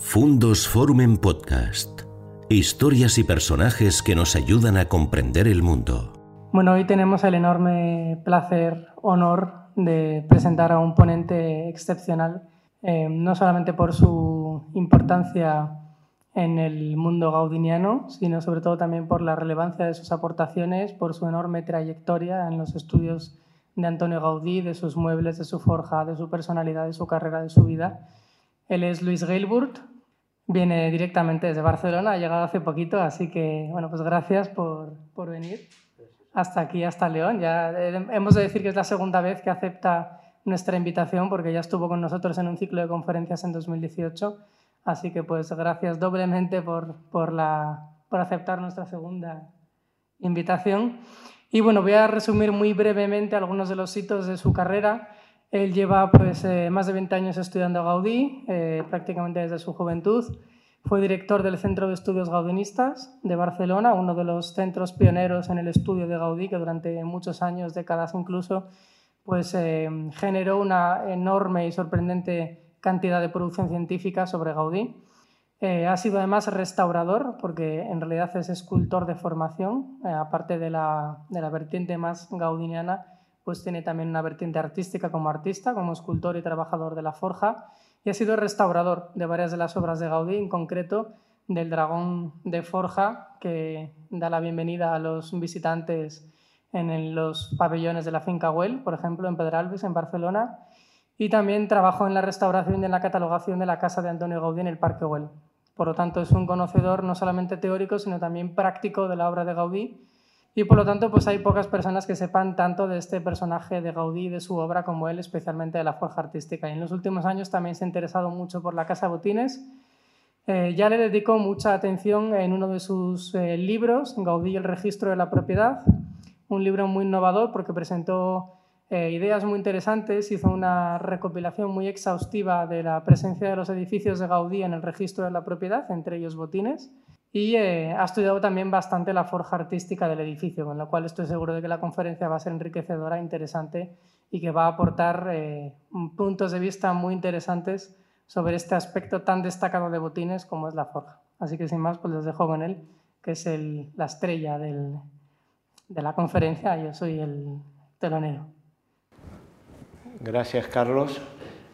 Fundos Forum Podcast. Historias y personajes que nos ayudan a comprender el mundo. Bueno, hoy tenemos el enorme placer, honor de presentar a un ponente excepcional, eh, no solamente por su importancia en el mundo gaudiniano, sino sobre todo también por la relevancia de sus aportaciones, por su enorme trayectoria en los estudios de Antonio Gaudí, de sus muebles, de su forja, de su personalidad, de su carrera, de su vida. Él es Luis Geilburt, viene directamente desde Barcelona, ha llegado hace poquito, así que bueno, pues gracias por, por venir hasta aquí, hasta León. Ya eh, hemos de decir que es la segunda vez que acepta nuestra invitación porque ya estuvo con nosotros en un ciclo de conferencias en 2018, así que pues gracias doblemente por, por, la, por aceptar nuestra segunda invitación. Y bueno, voy a resumir muy brevemente algunos de los hitos de su carrera. Él lleva pues, eh, más de 20 años estudiando Gaudí, eh, prácticamente desde su juventud. Fue director del Centro de Estudios Gaudinistas de Barcelona, uno de los centros pioneros en el estudio de Gaudí, que durante muchos años, décadas incluso, pues, eh, generó una enorme y sorprendente cantidad de producción científica sobre Gaudí. ha sido además restaurador, porque en realidad es escultor de formación, aparte de la, de la vertiente más gaudiniana pues tiene también una vertiente artística como artista, como escultor y trabajador de la forja, y ha sido restaurador de varias de las obras de Gaudí, en concreto del dragón de forja, que da la bienvenida a los visitantes en los pabellones de la finca Güell, por ejemplo, en Pedralbes, en Barcelona, y también trabajó en la restauración y en la catalogación de la casa de Antonio Gaudí en el Parque Güell. Por lo tanto, es un conocedor no solamente teórico, sino también práctico de la obra de Gaudí y por lo tanto pues hay pocas personas que sepan tanto de este personaje de Gaudí de su obra como él, especialmente de la forja artística. Y en los últimos años también se ha interesado mucho por la Casa Botines. Eh, ya le dedicó mucha atención en uno de sus eh, libros, Gaudí y el registro de la propiedad, un libro muy innovador porque presentó eh, ideas muy interesantes, hizo una recopilación muy exhaustiva de la presencia de los edificios de Gaudí en el registro de la propiedad, entre ellos Botines y eh, ha estudiado también bastante la forja artística del edificio, con lo cual estoy seguro de que la conferencia va a ser enriquecedora, interesante y que va a aportar eh, puntos de vista muy interesantes sobre este aspecto tan destacado de Botines como es la forja. Así que sin más, pues les dejo con él, que es el, la estrella de la conferencia, yo soy el telonero. Gracias Carlos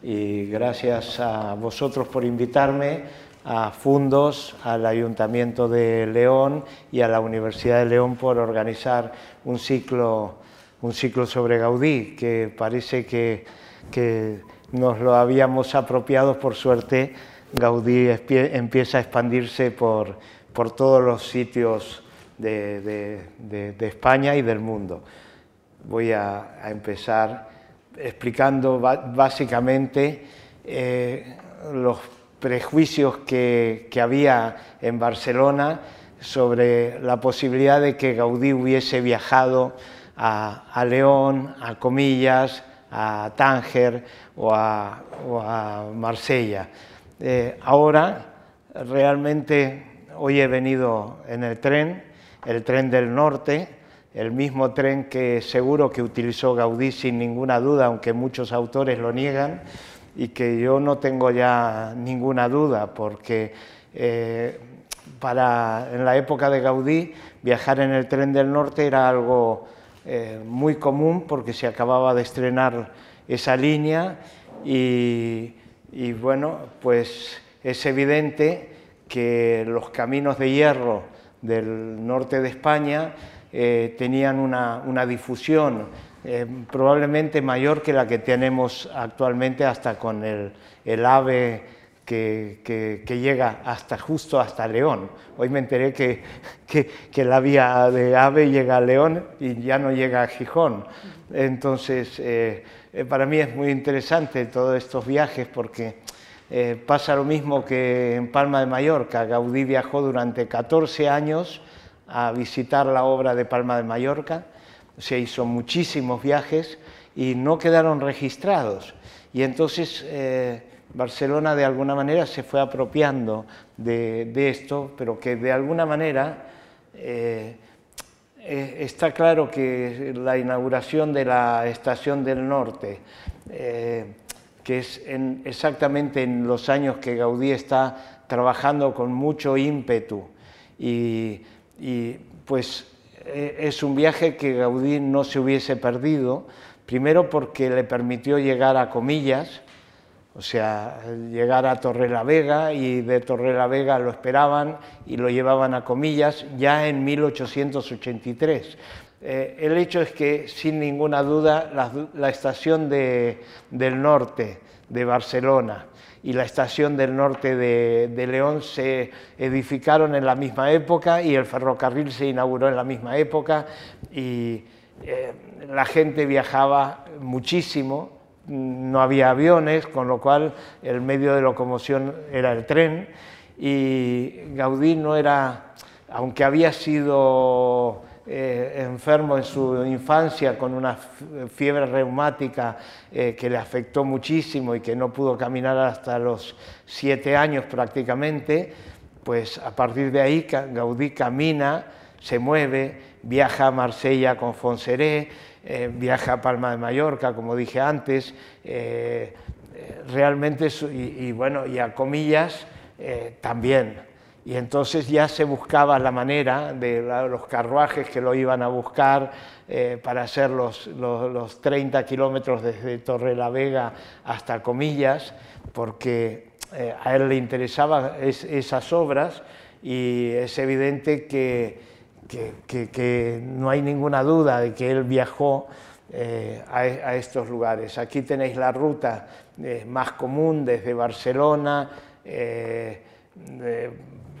y gracias a vosotros por invitarme a Fundos, al Ayuntamiento de León y a la Universidad de León por organizar un ciclo, un ciclo sobre Gaudí, que parece que, que nos lo habíamos apropiado, por suerte Gaudí empieza a expandirse por, por todos los sitios de, de, de, España y del mundo. Voy a, a empezar explicando básicamente eh, los prejuicios que, que, había en Barcelona sobre la posibilidad de que Gaudí hubiese viajado a, a León, a Comillas, a Tánger o a, o a Marsella. Eh, ahora, realmente, hoy he venido en el tren, el tren del norte, el mismo tren que seguro que utilizó Gaudí sin ninguna duda, aunque muchos autores lo niegan, y que yo no tengo ya ninguna duda, porque eh, para, en la época de Gaudí viajar en el tren del norte era algo eh, muy común porque se acababa de estrenar esa línea y, bueno, pues es evidente que los caminos de hierro del norte de España eh, tenían una, una difusión eh, probablemente mayor que la que tenemos actualmente hasta con el, ave que, llega hasta justo hasta León. Hoy me enteré que, la vía de ave llega a León y ya no llega a Gijón. Entonces, eh, eh, para mí es muy interesante todos estos viajes porque pasa lo mismo que en Palma de Mallorca. Gaudí viajó durante 14 años a visitar la obra de Palma de Mallorca se hizo muchísimos viajes y no quedaron registrados. Y entonces eh, Barcelona de alguna manera se fue apropiando de, esto, pero que de alguna manera eh, eh, está claro que la inauguración de la Estación del Norte, que es exactamente en los años que Gaudí está trabajando con mucho ímpetu y, pues es un viaje que Gaudí no se hubiese perdido, primero porque le permitió llegar a Comillas, o sea, llegar a Torre la Vega y de Torre la Vega lo esperaban y lo llevaban a Comillas ya en 1883. Eh, el hecho es que, sin ninguna duda, la, estación del norte de Barcelona y la estación del norte de, León se edificaron en la misma época y el ferrocarril se inauguró en la misma época y eh, la gente viajaba muchísimo, no había aviones, con lo cual el medio de locomoción era el tren y Gaudí no era, aunque había sido eh, enfermo en su infancia con una fiebre reumática eh, que le afectó muchísimo y que no pudo caminar hasta los siete años prácticamente, pues a partir de ahí Gaudí camina, se mueve, viaja a Marsella con Fonseré, eh, viaja a Palma de Mallorca, como dije antes, realmente, y, bueno, y a comillas también y entonces ya se buscaba la manera de los carruajes que lo iban a buscar eh, para hacer los, los, 30 kilómetros desde Torre la Vega hasta Comillas, porque eh, a él le interesaban esas obras y es evidente que, que, que, no hay ninguna duda de que él viajó eh, a, estos lugares. Aquí tenéis la ruta más común desde Barcelona,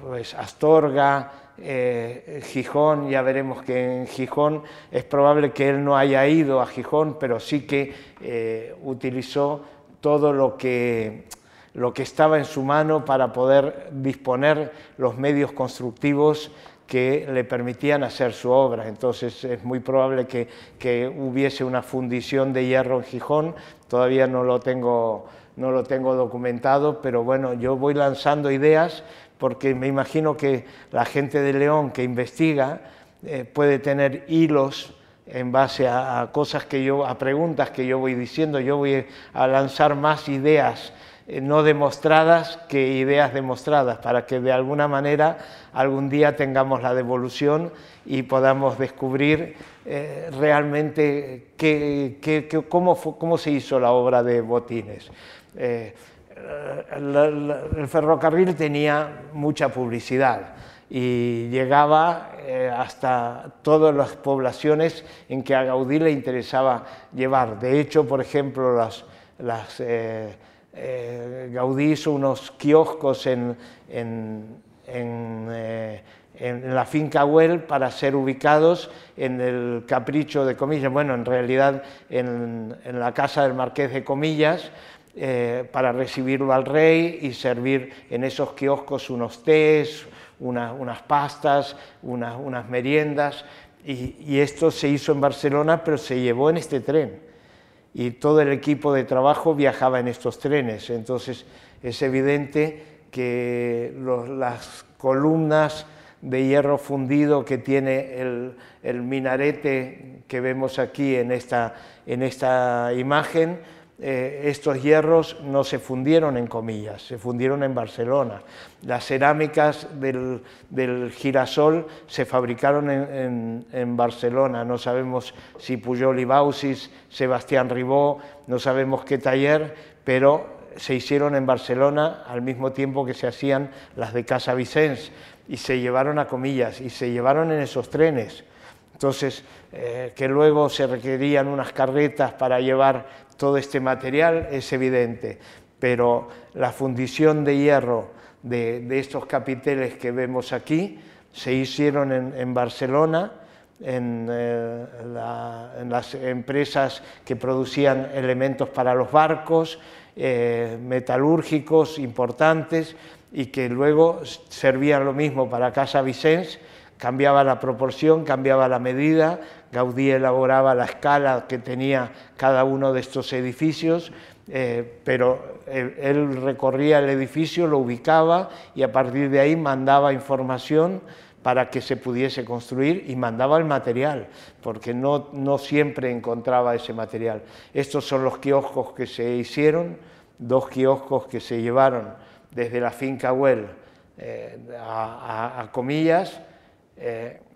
pues Astorga, eh, Gijón, ya veremos que en Gijón es probable que él no haya ido a Gijón, pero sí que eh, utilizó todo lo que, lo que estaba en su mano para poder disponer los medios constructivos que le permitían hacer su obra. Entonces es muy probable que, que hubiese una fundición de hierro en Gijón, todavía no lo tengo no lo tengo documentado, pero bueno, yo voy lanzando ideas porque me imagino que la gente de León que investiga eh, puede tener hilos en base a, cosas que yo, a preguntas que yo voy diciendo, yo voy a lanzar más ideas eh, no demostradas que ideas demostradas, para que de alguna manera algún día tengamos la devolución y podamos descubrir eh, realmente cómo, cómo, se hizo la obra de Botines el ferrocarril tenía mucha publicidad y llegaba eh, hasta todas las poblaciones en que a Gaudí le interesaba llevar. De hecho, por ejemplo, las, eh, eh, Gaudí hizo unos kioscos en, en, la finca Huel para ser ubicados en el capricho de comillas, bueno, en realidad en la casa del marqués de comillas, eh, para recibirlo al rey y servir en esos kioscos unos tés, unas pastas, unas meriendas. Y, esto se hizo en Barcelona, pero se llevó en este tren. Y todo el equipo de trabajo viajaba en estos trenes. Entonces es evidente que las columnas de hierro fundido que tiene el, minarete que vemos aquí en esta, en esta imagen, eh, estos hierros no se fundieron en comillas, se fundieron en Barcelona. Las cerámicas del, girasol se fabricaron en, Barcelona, no sabemos si Pujol y Bausis, Sebastián Ribó, no sabemos qué taller, pero se hicieron en Barcelona al mismo tiempo que se hacían las de Casa Vicens y se llevaron a comillas y se llevaron en esos trenes. Entonces, eh, que luego se requerían unas carretas para llevar todo este material es evidente, pero la fundición de hierro de, estos capiteles que vemos aquí se hicieron en, Barcelona, en, eh, las empresas que producían elementos para los barcos, eh, metalúrgicos importantes y que luego servían lo mismo para Casa Vicens, cambiaba la proporción, cambiaba la medida, Gaudí elaboraba la escala que tenía cada uno de estos edificios, eh, pero él, recorría el edificio, lo ubicaba y a partir de ahí mandaba información para que se pudiese construir y mandaba el material, porque no, no siempre encontraba ese material. Estos son los kioscos que se hicieron, dos kioscos que se llevaron desde la finca Well a, Comillas,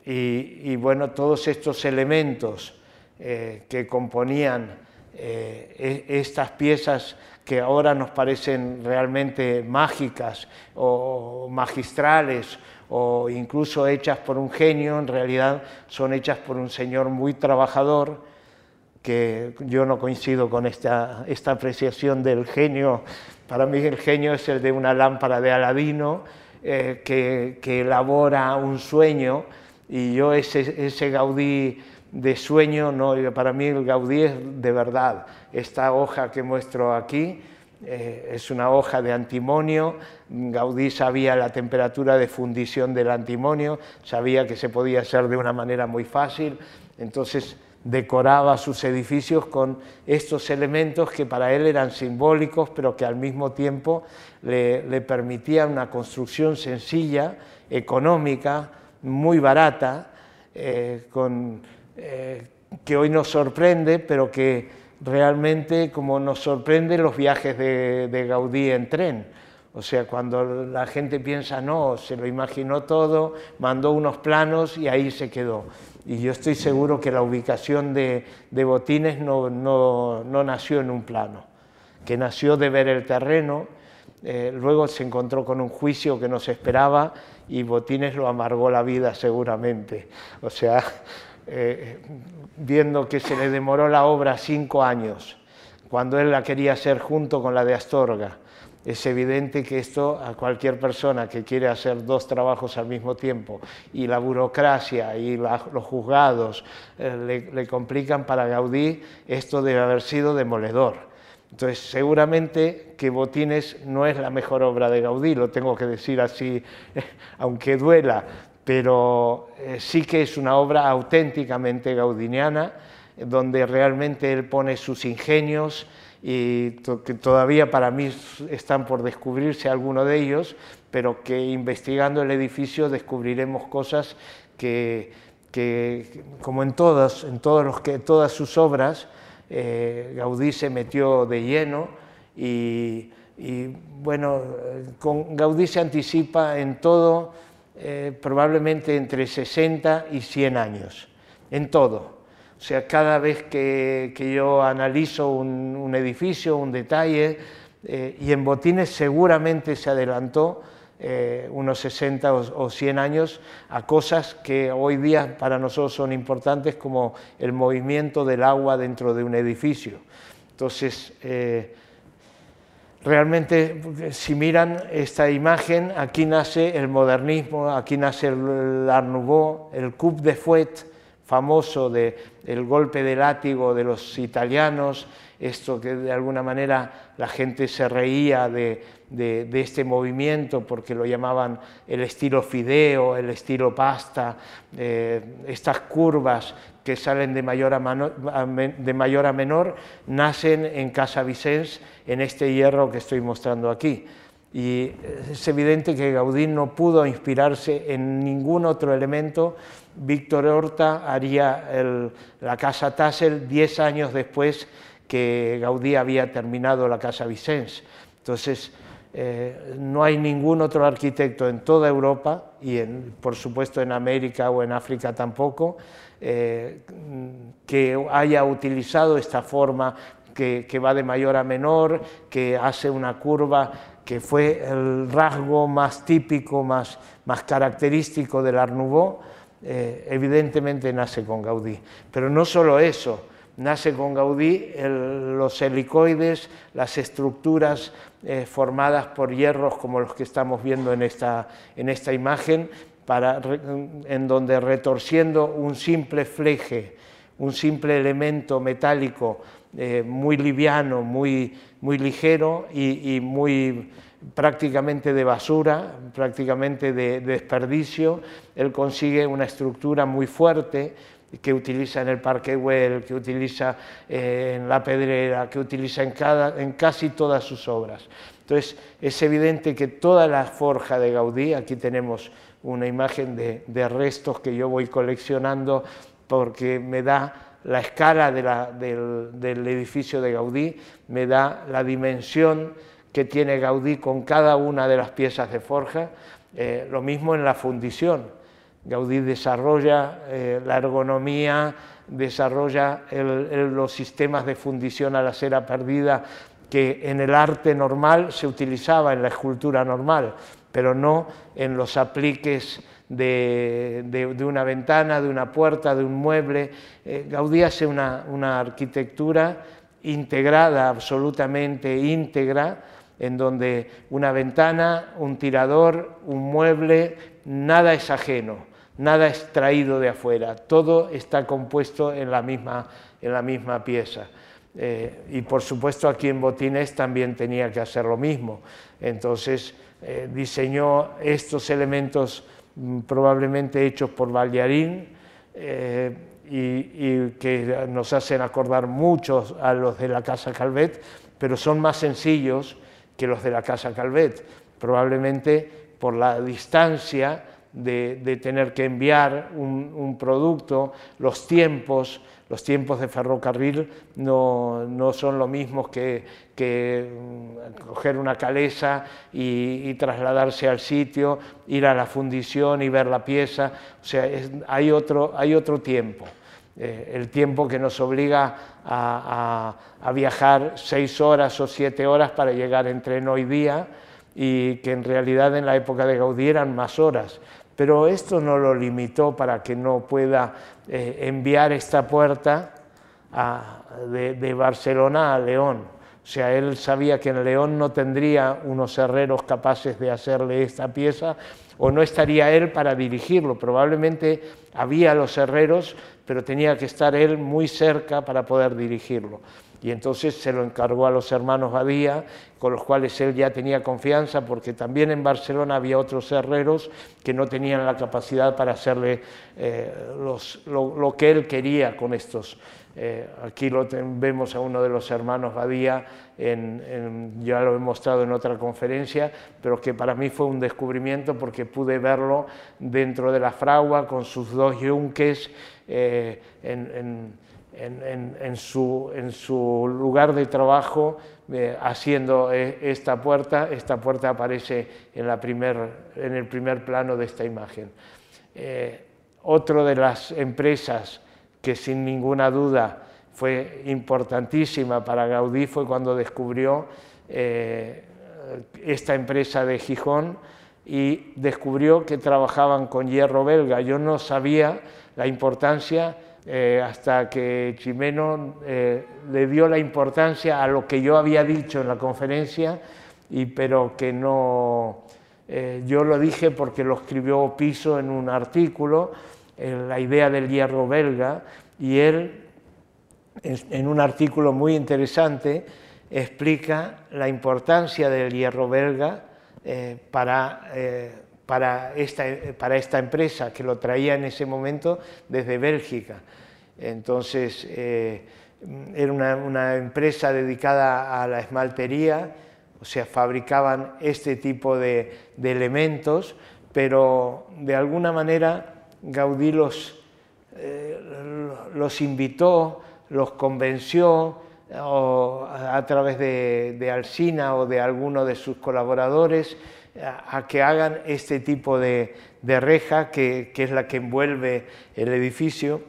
y, bueno, todos estos elementos que componían e, estas piezas que ahora nos parecen realmente mágicas o magistrales o incluso hechas por un genio, en realidad son hechas por un señor muy trabajador, que yo no coincido con esta, esta apreciación del genio. Para mí el genio es el de una lámpara de Aladino eh, que, elabora un sueño y yo ese, ese Gaudí de sueño, no, para mí el Gaudí es de verdad. Esta hoja que muestro aquí eh, es una hoja de antimonio. Gaudí sabía la temperatura de fundición del antimonio, sabía que se podía hacer de una manera muy fácil, entonces decoraba sus edificios con estos elementos que para él eran simbólicos, pero que al mismo tiempo le, permitían una construcción sencilla, económica, muy barata, eh, eh, que hoy nos sorprende, pero que realmente como nos sorprende los viajes de, Gaudí en tren. O sea, cuando la gente piensa, no, se lo imaginó todo, mandó unos planos y ahí se quedó. Y yo estoy seguro que la ubicación de, Botines no, no, nació en un plano, que nació de ver el terreno, eh, luego se encontró con un juicio que no se esperaba y Botines lo amargó la vida seguramente. O sea, eh, viendo que se le demoró la obra cinco años, cuando él la quería hacer junto con la de Astorga. Es evidente que esto a cualquier persona que quiere hacer dos trabajos al mismo tiempo y la burocracia y los juzgados eh, le, complican para Gaudí, esto debe haber sido demoledor. Entonces, seguramente que Botines no es la mejor obra de Gaudí, lo tengo que decir así, aunque duela, pero eh, sí que es una obra auténticamente gaudiniana, donde realmente él pone sus ingenios y que todavía para mí están por descubrirse algunos de ellos, pero que investigando el edificio descubriremos cosas que, como en todas, en todos los que, todas sus obras, eh, Gaudí se metió de lleno y, y bueno, con Gaudí se anticipa en todo eh, probablemente entre 60 y 100 años, en todo. O sea, cada vez que, yo analizo un, edificio, un detalle, eh, y en Botines seguramente se adelantó eh, unos 60 o, 100 años a cosas que hoy día para nosotros son importantes como el movimiento del agua dentro de un edificio. Entonces, Realmente, si miran esta imagen, aquí nace el modernismo, aquí nace el Art el coup de fouet famoso del el golpe de látigo de los italianos, esto que de alguna manera la gente se reía de, este movimiento porque lo llamaban el estilo fideo, el estilo pasta, eh, estas curvas que salen de mayor a, de mayor a menor nacen en Casa Vicens, en este hierro que estoy mostrando aquí. Y es evidente que Gaudí no pudo inspirarse en ningún otro elemento. Víctor Horta haría la Casa Tassel diez años después que Gaudí había terminado la Casa Vicens. Entonces, eh, no hay ningún otro arquitecto en toda Europa y por supuesto en América o en África tampoco eh, que haya utilizado esta forma que, va de mayor a menor, que hace una curva que fue el rasgo más típico, más, más característico del Art Nouveau, eh, evidentemente nace con Gaudí. Pero no solo eso, nace con Gaudí los helicoides, las estructuras eh, formadas por hierros como los que estamos viendo en esta, en esta imagen, para, en donde retorciendo un simple fleje, un simple elemento metálico eh, muy liviano, muy, muy ligero y, muy prácticamente de basura, prácticamente de, desperdicio, él consigue una estructura muy fuerte que utiliza en el Parque Güell, que utiliza eh, en La Pedrera, que utiliza en casi todas sus obras. Entonces, es evidente que toda la forja de Gaudí, aquí tenemos una imagen de, restos que yo voy coleccionando porque me da la escala del, edificio de Gaudí, me da la dimensión que tiene Gaudí con cada una de las piezas de forja, eh, lo mismo en la fundición. Gaudí desarrolla eh, la ergonomía, desarrolla los sistemas de fundición a la cera perdida que en el arte normal se utilizaba, en la escultura normal, pero no en los apliques de, una ventana, de una puerta, de un mueble. Eh, Gaudí hace una, una arquitectura integrada, absolutamente íntegra, en donde una ventana, un tirador, un mueble, nada es ajeno, nada es traído de afuera, todo está compuesto en la misma, en la misma pieza. Eh, y por supuesto aquí en Botines también tenía que hacer lo mismo. Entonces eh, diseñó estos elementos probablemente hechos por Ballarín eh, y, que nos hacen acordar mucho a los de la Casa Calvet, pero son más sencillos que los de la Casa Calvet, probablemente por la distancia de, tener que enviar un, producto, los tiempos, los tiempos de ferrocarril no, son lo mismos que, mm, coger una calesa y, trasladarse al sitio, ir a la fundición y ver la pieza, o sea, hay, otro, hay otro tiempo. Eh, el tiempo que nos obliga a, a, viajar seis horas o siete horas para llegar en tren hoy día y que en realidad en la época de Gaudí eran más horas pero esto no lo limitó para que no pueda eh, enviar esta puerta de, Barcelona a León. O sea, él sabía que en León no tendría unos herreros capaces de hacerle esta pieza o no estaría él para dirigirlo. Probablemente había los herreros, pero tenía que estar él muy cerca para poder dirigirlo y entonces se lo encargó a los hermanos Badía, con los cuales él ya tenía confianza, porque también en Barcelona había otros herreros que no tenían la capacidad para hacerle eh, lo, que él quería con estos. Eh, aquí lo vemos a uno de los hermanos Badía, ya lo he mostrado en otra conferencia, pero que para mí fue un descubrimiento porque pude verlo dentro de la fragua con sus dos yunques eh, en en, su, lugar de trabajo eh, haciendo esta puerta. Esta puerta aparece en, el primer plano de esta imagen. Otra de las empresas que sin ninguna duda fue importantísima para Gaudí fue cuando descubrió esta empresa de Gijón y descubrió que trabajaban con hierro belga. Yo no sabía la importancia eh, hasta que Chimeno eh, le dio la importancia a lo que yo había dicho en la conferencia, y, pero que no, eh, yo lo dije porque lo escribió Piso en un artículo, la idea del hierro belga, y él, en un artículo muy interesante, explica la importancia del hierro belga para para esta, para esta empresa que lo traía en ese momento desde Bélgica. Entonces, eh, era una, empresa dedicada a la esmaltería, o sea, fabricaban este tipo de, elementos, pero de alguna manera Gaudí los, eh, los invitó, los convenció a, través de, de Alsina o de alguno de sus colaboradores a, que hagan este tipo de, reja que, es la que envuelve el edificio.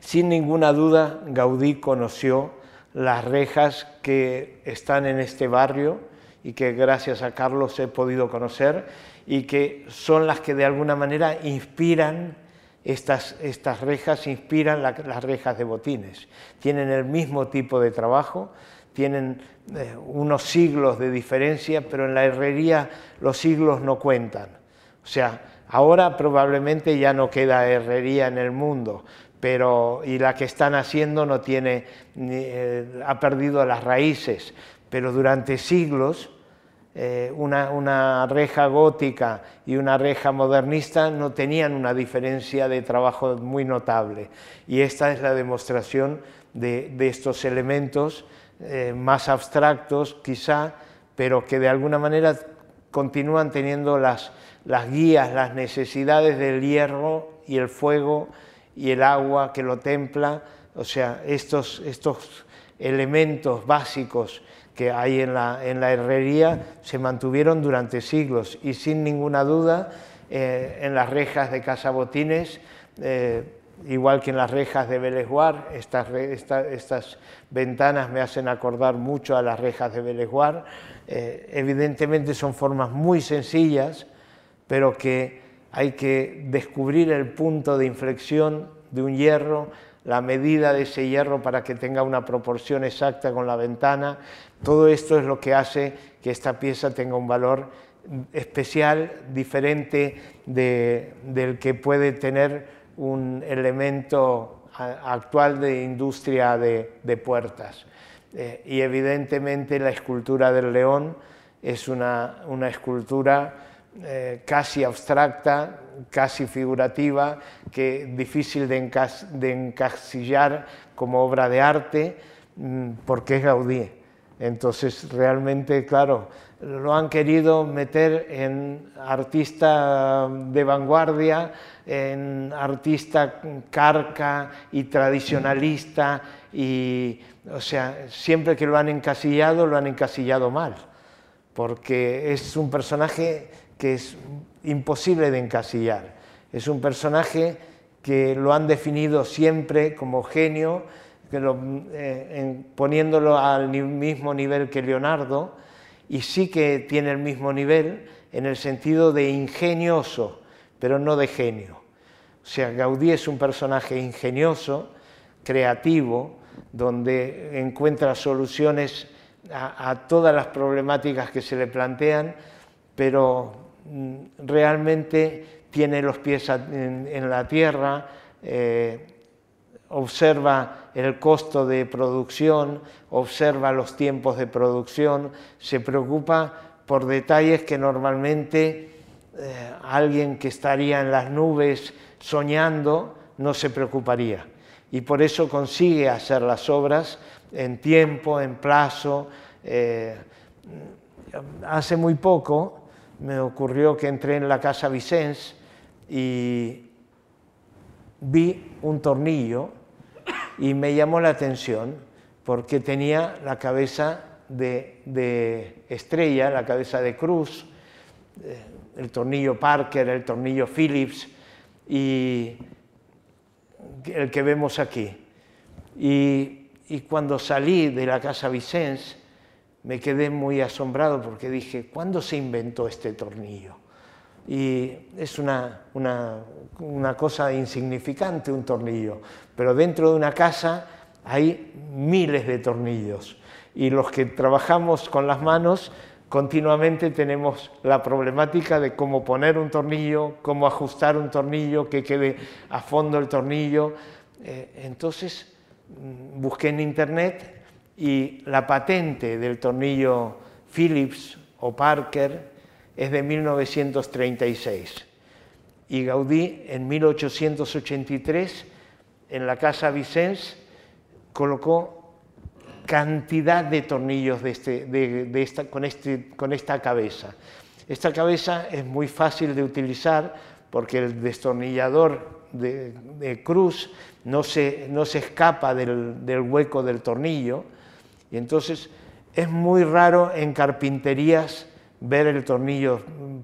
Sin ninguna duda, Gaudí conoció las rejas que están en este barrio y que gracias a Carlos he podido conocer y que son las que de alguna manera inspiran estas, estas rejas, inspiran las rejas de botines. Tienen el mismo tipo de trabajo, tienen eh, unos siglos de diferencia, pero en la herrería los siglos no cuentan. O sea, ahora probablemente ya no queda herrería en el mundo, pero y la que están haciendo no tiene, eh, ha perdido las raíces, pero durante siglos eh, una, reja gótica y una reja modernista no tenían una diferencia de trabajo muy notable. Y esta es la demostración de, de estos elementos eh, más abstractos quizá, pero que de alguna manera continúan teniendo las, las guías, las necesidades del hierro y el fuego y el agua que lo templa, o sea, estos, estos elementos básicos que hay en la, en la herrería se mantuvieron durante siglos y sin ninguna duda eh, en las rejas de Casa Botines, eh, igual que en las rejas de Belesguar, estas, estas, ventanas me hacen acordar mucho a las rejas de Belesguar. Eh, evidentemente son formas muy sencillas, pero que hay que descubrir el punto de inflexión de un hierro, la medida de ese hierro para que tenga una proporción exacta con la ventana. Todo esto es lo que hace que esta pieza tenga un valor especial, diferente del que puede tener un elemento actual de industria de, puertas. Eh, y evidentemente la escultura del león es una, escultura eh, casi abstracta, casi figurativa, que difícil de, encasillar como obra de arte, mm, porque es Gaudí. Entonces, realmente, claro, lo han querido meter en artista de vanguardia, en artista carca y tradicionalista, y, o sea, siempre que lo han encasillado, lo han encasillado mal, porque es un personaje que es imposible de encasillar. Es un personaje que lo han definido siempre como genio, eh, poniéndolo al mismo nivel que Leonardo, y sí que tiene el mismo nivel en el sentido de ingenioso, pero no de genio. O sea, Gaudí es un personaje ingenioso, creativo, donde encuentra soluciones a todas las problemáticas que se le plantean, pero realmente tiene los pies en, la tierra, eh, observa el costo de producción, observa los tiempos de producción, se preocupa por detalles que normalmente eh, alguien que estaría en las nubes soñando no se preocuparía. Y por eso consigue hacer las obras en tiempo, en plazo. Eh, hace muy poco me ocurrió que entré en la casa Vicens y vi un tornillo y me llamó la atención porque tenía la cabeza de, estrella, la cabeza de cruz, eh, el tornillo Parker, el tornillo Phillips y el que vemos aquí. Y, y cuando salí de la casa Vicens, me quedé muy asombrado porque dije, ¿cuándo se inventó este tornillo? Y es una, una, cosa insignificante un tornillo, pero dentro de una casa hay miles de tornillos y los que trabajamos con las manos continuamente tenemos la problemática de cómo poner un tornillo, cómo ajustar un tornillo, que quede a fondo el tornillo. Eh, entonces mm, busqué en internet y la patente del tornillo Phillips o Parker es de 1936. Y Gaudí en 1883 en la Casa Vicens colocó cantidad de tornillos de este, este, con esta cabeza. Esta cabeza es muy fácil de utilizar porque el destornillador de, cruz no se, no se escapa del, del hueco del tornillo, y entonces es muy raro en carpinterías ver el tornillo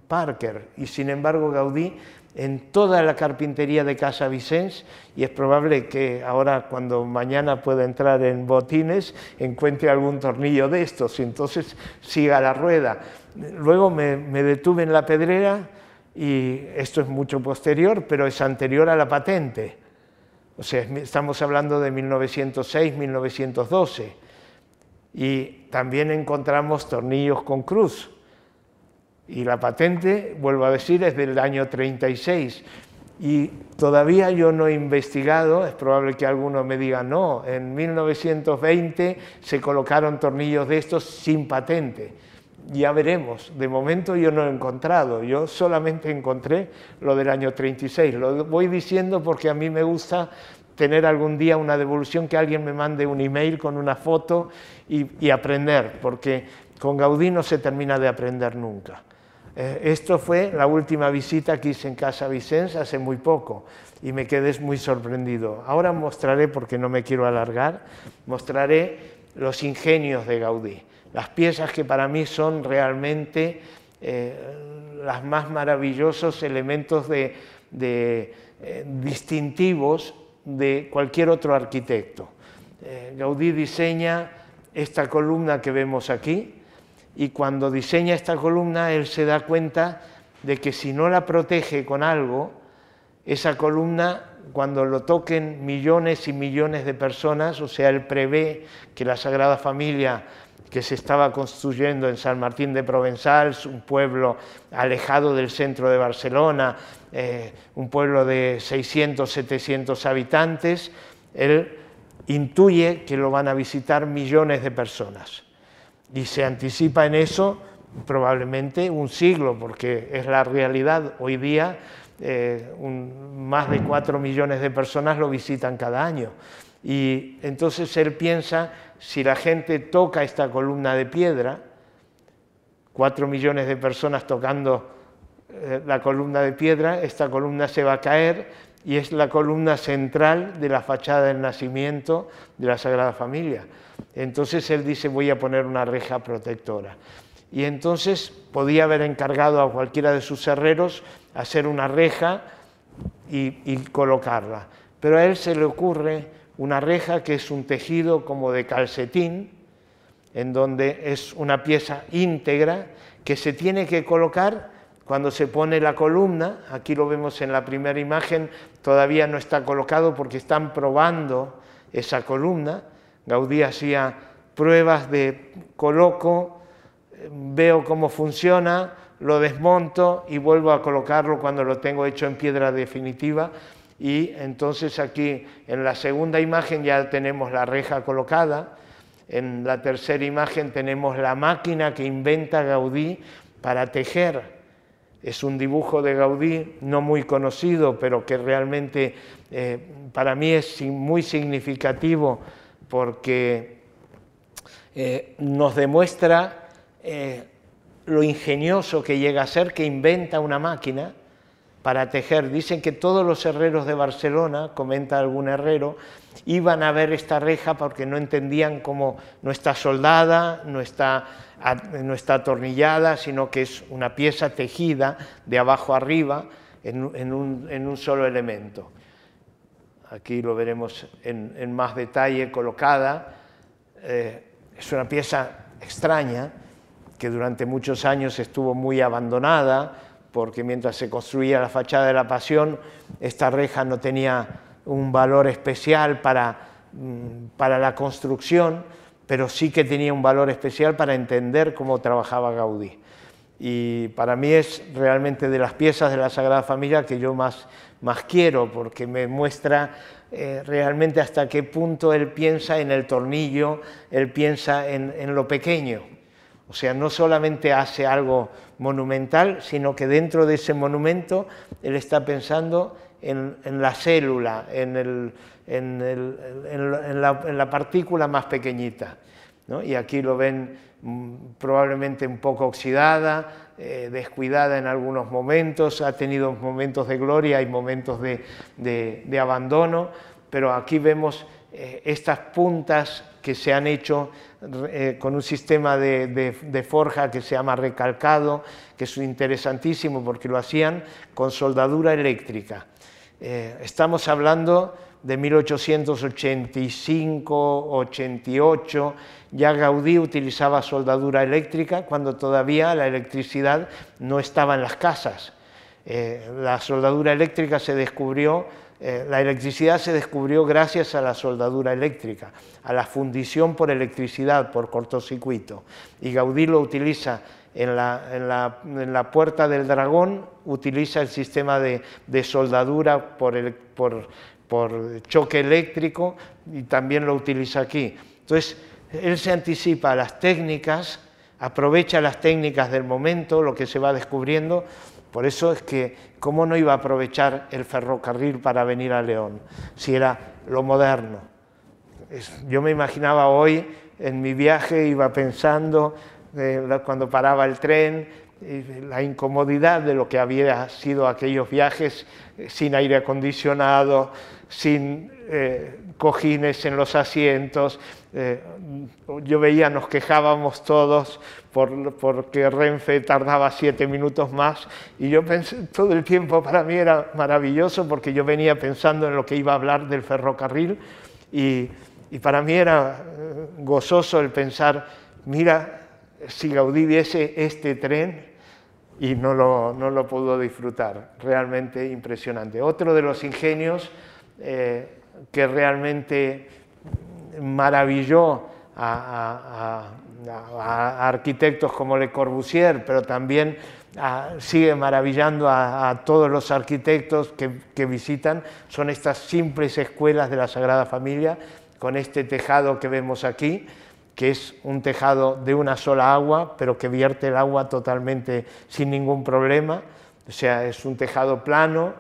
Parker y sin embargo Gaudí en toda la carpintería de Casa Vicens y es probable que ahora cuando mañana pueda entrar en botines encuentre algún tornillo de estos y entonces siga la rueda. Luego me, me detuve en la pedrera y esto es mucho posterior, pero es anterior a la patente. O sea, estamos hablando de 1906-1912 y también encontramos tornillos con cruz. Y la patente, vuelvo a decir, es del año 36. Y todavía yo no he investigado, es probable que alguno me diga, no, en 1920 se colocaron tornillos de estos sin patente. Ya veremos, de momento yo no he encontrado, yo solamente encontré lo del año 36. Lo voy diciendo porque a mí me gusta tener algún día una devolución, que alguien me mande un email con una foto y, aprender, porque con Gaudí no se termina de aprender nunca. Eh, esto fue la última visita que hice en Casa Vicens hace muy poco y me quedé muy sorprendido. Ahora mostraré, porque no me quiero alargar, mostraré los ingenios de Gaudí. las piezas que para mí son realmente eh, los más maravillosos elementos de, eh, distintivos de cualquier otro arquitecto. Eh, Gaudí diseña esta columna que vemos aquí y cuando diseña esta columna él se da cuenta de que si no la protege con algo, esa columna cuando lo toquen millones y millones de personas, o sea, él prevé que la Sagrada Familia que se estaba construyendo en San Martín de Provenzals, un pueblo alejado del centro de Barcelona, eh, un pueblo de 600, 700 habitantes, él intuye que lo van a visitar millones de personas y se anticipa en eso probablemente un siglo, porque es la realidad hoy día, eh, más de 4 millones de personas lo visitan cada año. Y entonces él piensa si la gente toca esta columna de piedra, cuatro millones de personas tocando eh, la columna de piedra, esta columna se va a caer y es la columna central de la fachada del nacimiento de la Sagrada Familia. Entonces él dice, voy a poner una reja protectora. Y entonces podía haber encargado a cualquiera de sus herreros hacer una reja y, y colocarla. Pero a él se le ocurre una reja que es un tejido como de calcetín, en donde es una pieza íntegra que se tiene que colocar cuando se pone la columna, aquí lo vemos en la primera imagen, todavía no está colocado porque están probando esa columna. Gaudí hacía pruebas de coloco, veo cómo funciona, lo desmonto y vuelvo a colocarlo cuando lo tengo hecho en piedra definitiva y entonces aquí en la segunda imagen ya tenemos la reja colocada, en la tercera imagen tenemos la máquina que inventa Gaudí para tejer. Es un dibujo de Gaudí no muy conocido, pero que realmente eh, para mí es muy significativo porque eh, nos demuestra eh, lo ingenioso que llega a ser que inventa una máquina para tejer. Dicen que todos los herreros de Barcelona, comenta algún herrero, iban a ver esta reja porque no entendían cómo no está soldada, no está, no está atornillada, sino que es una pieza tejida de abajo arriba en, un, solo elemento. Aquí lo veremos en, más detalle colocada. Eh, es una pieza extraña que durante muchos años estuvo muy abandonada, porque mientras se construía la fachada de la Pasión, esta reja no tenía un valor especial para, mm, para la construcción, pero sí que tenía un valor especial para entender cómo trabajaba Gaudí. Y para mí es realmente de las piezas de la Sagrada Familia que yo más, más quiero, porque me muestra eh, realmente hasta qué punto él piensa en el tornillo, él piensa en, en lo pequeño. O sea, no solamente hace algo monumental, sino que dentro de ese monumento él está pensando en, la célula, en, la, partícula más pequeñita. Y aquí lo ven mm, probablemente un poco oxidada, eh, descuidada en algunos momentos, ha tenido momentos de gloria y momentos de, abandono, pero aquí vemos eh, estas puntas que se han hecho eh, con un sistema de, forja que se llama recalcado, que es interesantísimo porque lo hacían con soldadura eléctrica. Eh, estamos hablando de 1885-88, ya Gaudí utilizaba soldadura eléctrica cuando todavía la electricidad no estaba en las casas. Eh, la soldadura eléctrica se descubrió eh, la electricidad se descubrió gracias a la soldadura eléctrica, a la fundición por electricidad, por cortocircuito. Y Gaudí lo utiliza en la, puerta del dragón, utiliza el sistema de, soldadura por, por choque eléctrico y también lo utiliza aquí. Entonces, él se anticipa a las técnicas, aprovecha las técnicas del momento, lo que se va descubriendo, por eso es que, ¿cómo no iba a aprovechar el ferrocarril para venir a León? Si era lo moderno. yo me imaginaba hoy, en mi viaje, iba pensando, eh, cuando paraba el tren, la incomodidad de lo que había sido aquellos viajes eh, sin aire acondicionado, sin eh, cojines en los asientos, eh, yo veía, nos quejábamos todos por, porque Renfe tardaba siete minutos más y yo pensé, todo el tiempo para mí era maravilloso porque yo venía pensando en lo que iba a hablar del ferrocarril y, y para mí era eh, gozoso el pensar, mira, si Gaudí viese este tren y no lo, no lo pudo disfrutar, realmente impresionante. Otro de los ingenios eh, que realmente maravilló a, arquitectos como Le Corbusier, pero también sigue maravillando a, todos los arquitectos que, que visitan, son estas simples escuelas de la Sagrada Familia, con este tejado que vemos aquí, que es un tejado de una sola agua, pero que vierte el agua totalmente sin ningún problema, o sea, es un tejado plano,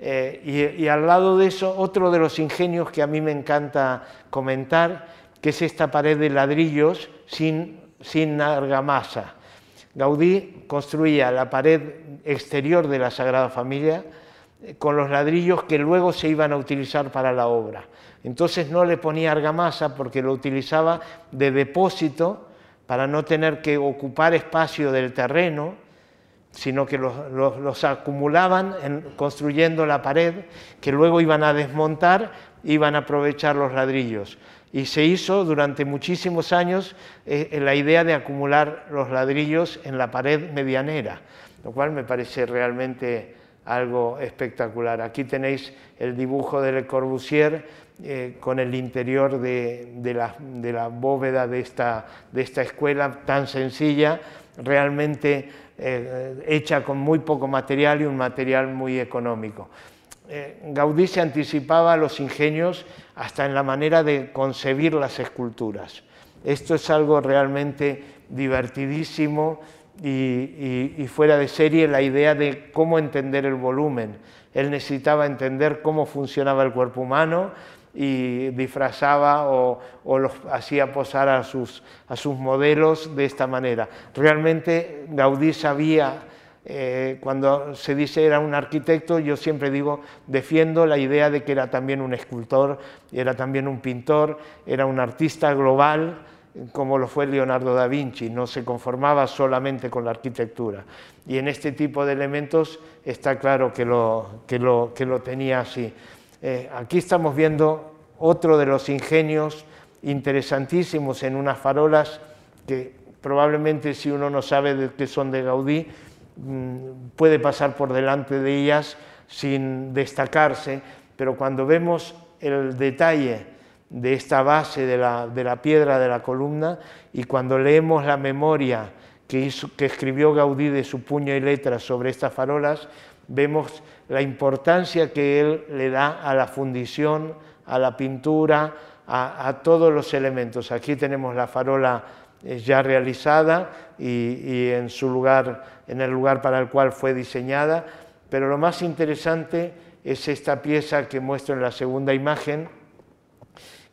eh, y, al lado de eso, otro de los ingenios que a mí me encanta comentar, que es esta pared de ladrillos sin, sin argamasa. Gaudí construía la pared exterior de la Sagrada Familia eh, con los ladrillos que luego se iban a utilizar para la obra. Entonces no le ponía argamasa porque lo utilizaba de depósito para no tener que ocupar espacio del terreno sino que los, acumulaban construyendo la pared, que luego iban a desmontar, iban a aprovechar los ladrillos. Y se hizo durante muchísimos años eh, la idea de acumular los ladrillos en la pared medianera, lo cual me parece realmente algo espectacular. Aquí tenéis el dibujo de Le Corbusier eh, con el interior de, la, bóveda de esta, de esta escuela tan sencilla, realmente eh, hecha con muy poco material y un material muy económico. Eh, Gaudí se anticipaba a los ingenios hasta en la manera de concebir las esculturas. Esto es algo realmente divertidísimo y, fuera de serie la idea de cómo entender el volumen. Él necesitaba entender cómo funcionaba el cuerpo humano, y disfrazaba o, los hacía posar a sus, a sus modelos de esta manera. Realmente Gaudí sabía, eh, cuando se dice era un arquitecto, yo siempre digo, defiendo la idea de que era también un escultor, era también un pintor, era un artista global, como lo fue Leonardo da Vinci, no se conformaba solamente con la arquitectura. Y en este tipo de elementos está claro que lo, que lo, que lo tenía así. Eh, aquí estamos viendo otro de los ingenios interesantísimos en unas farolas que probablemente si uno no sabe de qué son de Gaudí, mm, puede pasar por delante de ellas sin destacarse, pero cuando vemos el detalle de esta base de la, piedra de la columna y cuando leemos la memoria que, que escribió Gaudí de su puño y letra sobre estas farolas, vemos la importancia que él le da a la fundición, a la pintura, a, todos los elementos. Aquí tenemos la farola eh, ya realizada y, en su lugar, en el lugar para el cual fue diseñada, pero lo más interesante es esta pieza que muestro en la segunda imagen,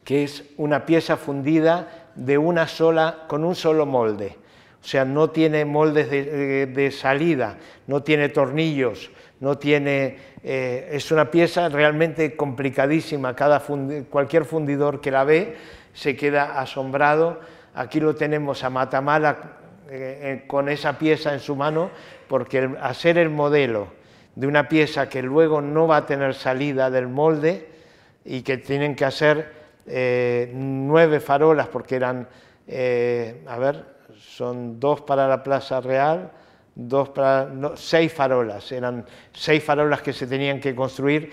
que es una pieza fundida de una sola, con un solo molde. O sea, no tiene moldes de salida, no tiene tornillos, no tiene, eh, es una pieza realmente complicadísima, Cada cualquier fundidor que la ve se queda asombrado. Aquí lo tenemos a Matamala eh, eh, con esa pieza en su mano, porque el, hacer el modelo de una pieza que luego no va a tener salida del molde y que tienen que hacer nueve farolas, porque eran, a ver, son dos para la Plaza Real, dos para, seis farolas, eran seis farolas que se tenían que construir.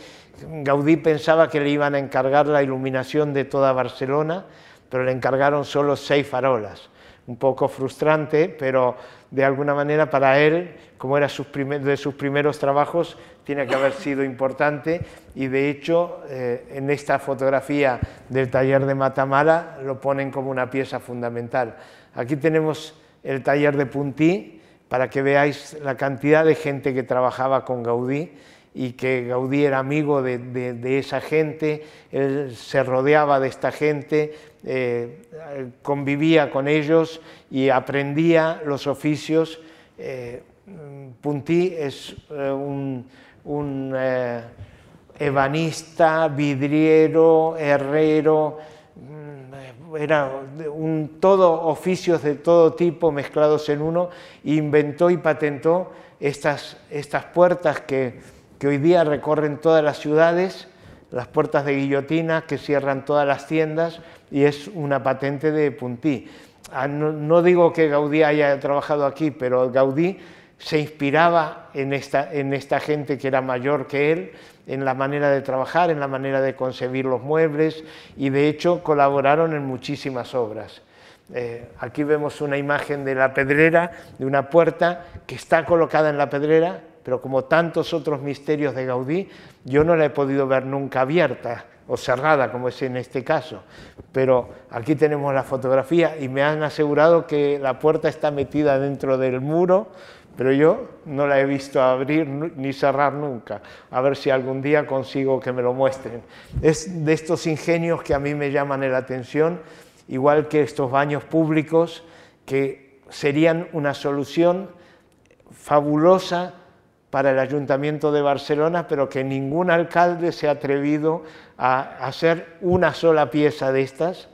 Gaudí pensaba que le iban a encargar la iluminación de toda Barcelona, pero le encargaron solo seis farolas. Un poco frustrante, pero de alguna manera para él, como era de sus primeros trabajos, tiene que haber sido importante y de hecho eh, en esta fotografía del taller de Matamala lo ponen como una pieza fundamental. Aquí tenemos el taller de Puntí, para que veáis la cantidad de gente que trabajaba con Gaudí y que Gaudí era amigo de, esa gente, él se rodeaba de esta gente, eh, convivía con ellos y aprendía los oficios. Eh, Puntí es eh, un, un ebanista, vidriero, herrero, era un, todo oficios de todo tipo mezclados en uno, inventó y patentó estas, estas puertas que, que hoy día recorren todas las ciudades, las puertas de guillotina que cierran todas las tiendas y es una patente de Puntí. Ah, no, digo que Gaudí haya trabajado aquí, pero Gaudí se inspiraba en esta, en esta gente que era mayor que él, en la manera de trabajar, en la manera de concebir los muebles y de hecho colaboraron en muchísimas obras. Eh, aquí vemos una imagen de la pedrera, de una puerta que está colocada en la pedrera, pero como tantos otros misterios de Gaudí, yo no la he podido ver nunca abierta o cerrada, como es en este caso. Pero aquí tenemos la fotografía y me han asegurado que la puerta está metida dentro del muro, pero yo no la he visto abrir ni cerrar nunca. A ver si algún día consigo que me lo muestren. Es de estos ingenios que a mí me llaman la atención, igual que estos baños públicos, que serían una solución fabulosa para el Ayuntamiento de Barcelona, pero que ningún alcalde se ha atrevido a hacer una sola pieza de estas,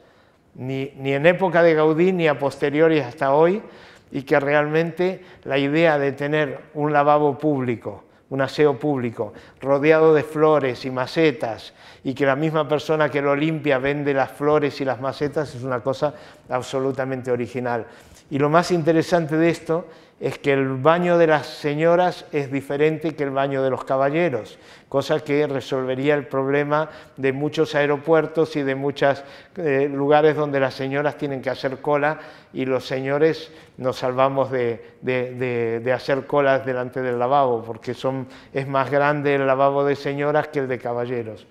ni, en época de Gaudí ni a posteriori hasta hoy, y que realmente la idea de tener un lavabo público, un aseo público, rodeado de flores y macetas, y que la misma persona que lo limpia vende las flores y las macetas, es una cosa absolutamente original. Y lo más interesante de esto es que el baño de las señoras es diferente que el baño de los caballeros, cosa que resolvería el problema de muchos aeropuertos y de muchos eh, lugares donde las señoras tienen que hacer cola y los señores nos salvamos de, hacer colas delante del lavabo, porque son, es más grande el lavabo de señoras que el de caballeros.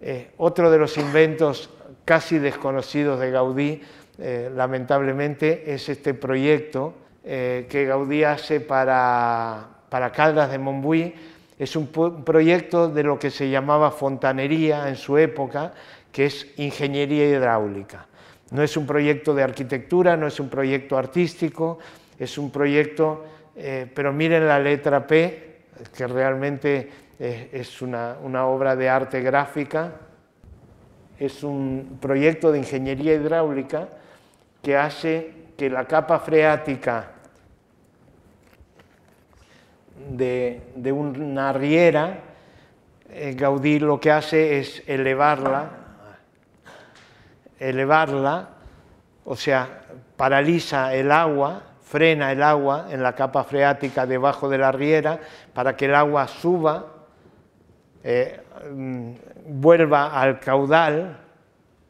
Eh, otro de los inventos casi desconocidos de Gaudí, eh, lamentablemente, es este proyecto eh, que Gaudí hace para, para Caldas de Montbui. Es un proyecto de lo que se llamaba fontanería en su época, que es ingeniería hidráulica. No es un proyecto de arquitectura, no es un proyecto artístico, es un proyecto, eh, pero miren la letra P, que realmente eh, es una, una obra de arte gráfica, es un proyecto de ingeniería hidráulica que hace que la capa freática de, una riera, eh, Gaudí lo que hace es elevarla, elevarla, o sea, paraliza el agua, frena el agua en la capa freática debajo de la riera para que el agua suba, eh, mm, vuelva al caudal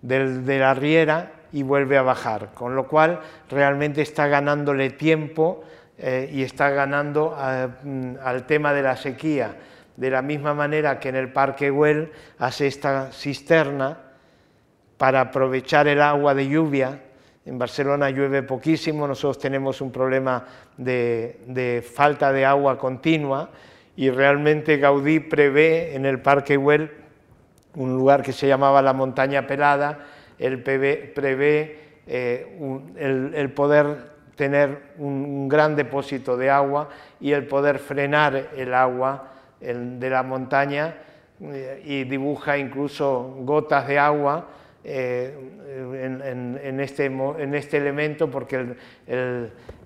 de la riera y vuelve a bajar, con lo cual realmente está ganándole tiempo eh, y está ganando mm, al tema de la sequía, de la misma manera que en el Parque Güell hace esta cisterna para aprovechar el agua de lluvia. En Barcelona llueve poquísimo, nosotros tenemos un problema de, de falta de agua continua y realmente Gaudí prevé en el Parque Güell un lugar que se llamaba la Montaña Pelada, él prevé, eh, el, poder tener un, gran depósito de agua y el poder frenar el agua de la montaña eh, y dibuja incluso gotas de agua eh, en, este, en, este, elemento porque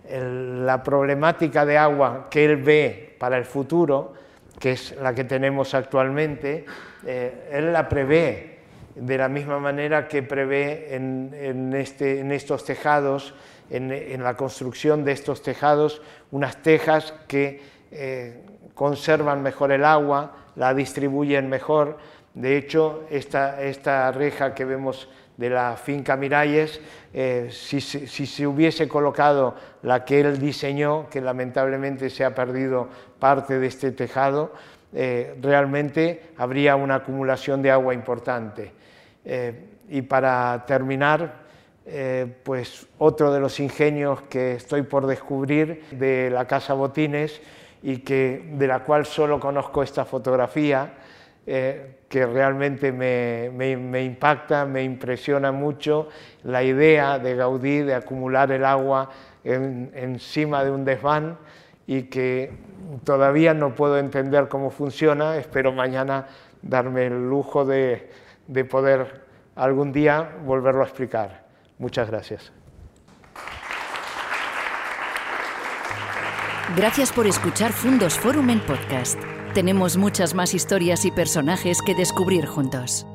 la problemática de agua que él ve para el futuro, que es la que tenemos actualmente, él la prevé de la misma manera que prevé en, este, estos tejados, en, la construcción de estos tejados, unas tejas que eh, conservan mejor el agua, la distribuyen mejor. De hecho, esta, reja que vemos de la finca Miralles, eh, si, se hubiese colocado la que él diseñó, que lamentablemente se ha perdido parte de este tejado, eh, realmente habría una acumulación de agua importante. Eh, y para terminar, eh, pues otro de los ingenios que estoy por descubrir de la Casa Botines y que, de la cual solo conozco esta fotografía, eh, que realmente me, me, impacta, me impresiona mucho la idea de Gaudí de acumular el agua encima de un desván y que todavía no puedo entender cómo funciona, espero mañana darme el lujo de, de poder algún día volverlo a explicar. Muchas gracias. Gracias por escuchar Fundos Forum en podcast. Tenemos muchas más historias y personajes que descubrir juntos.